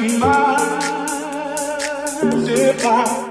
my divine.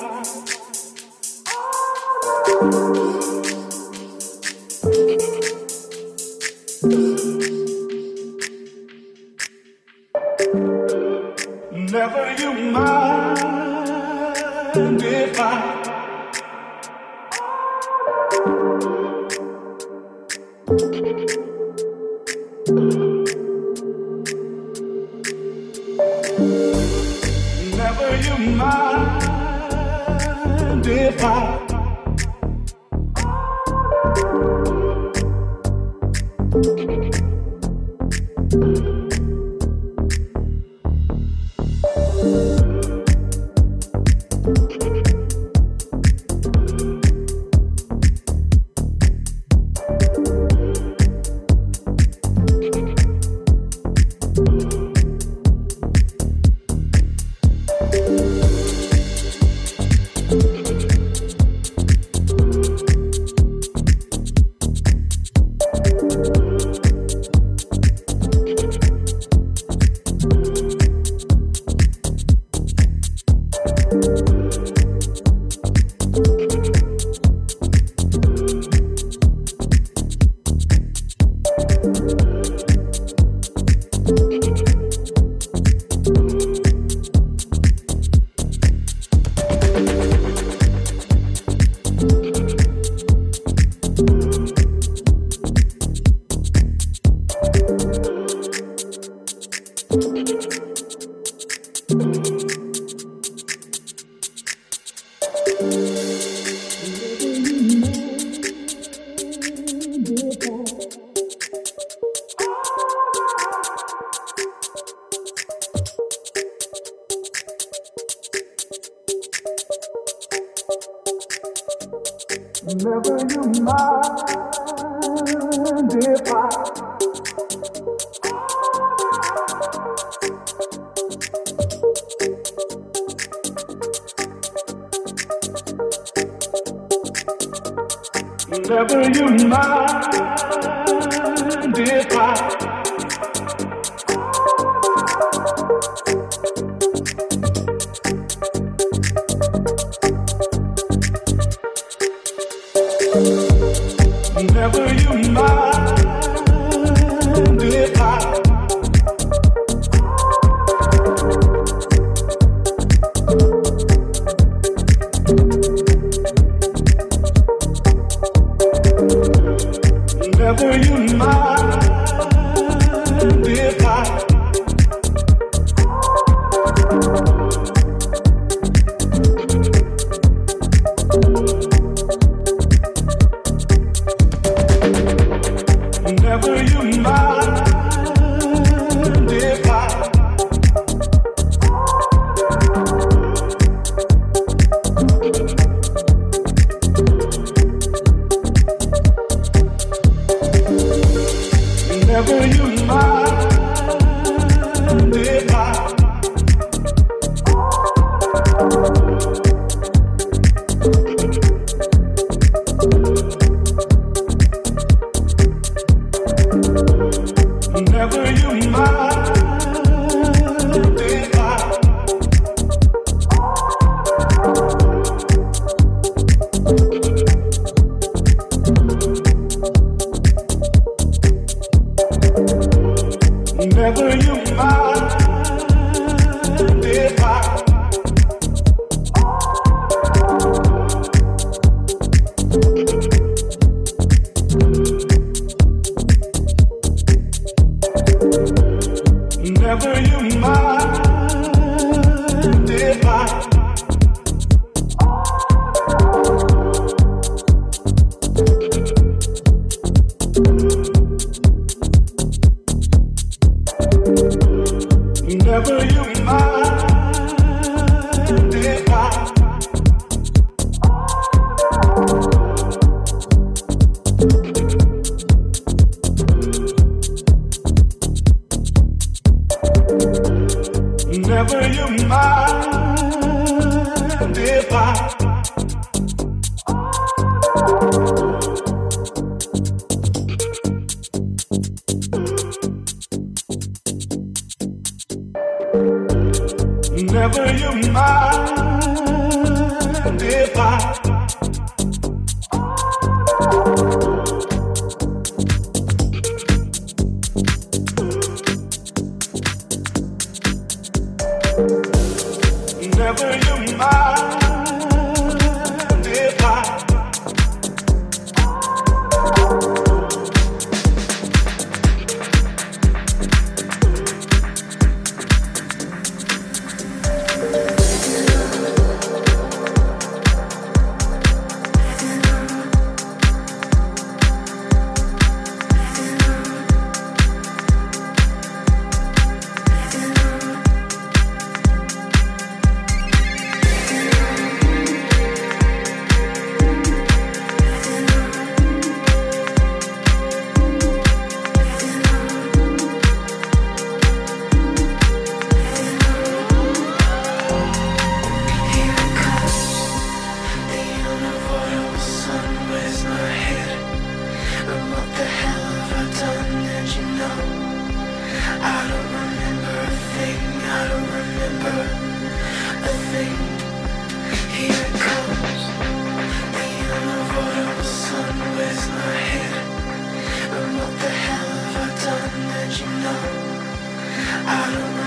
I don't know.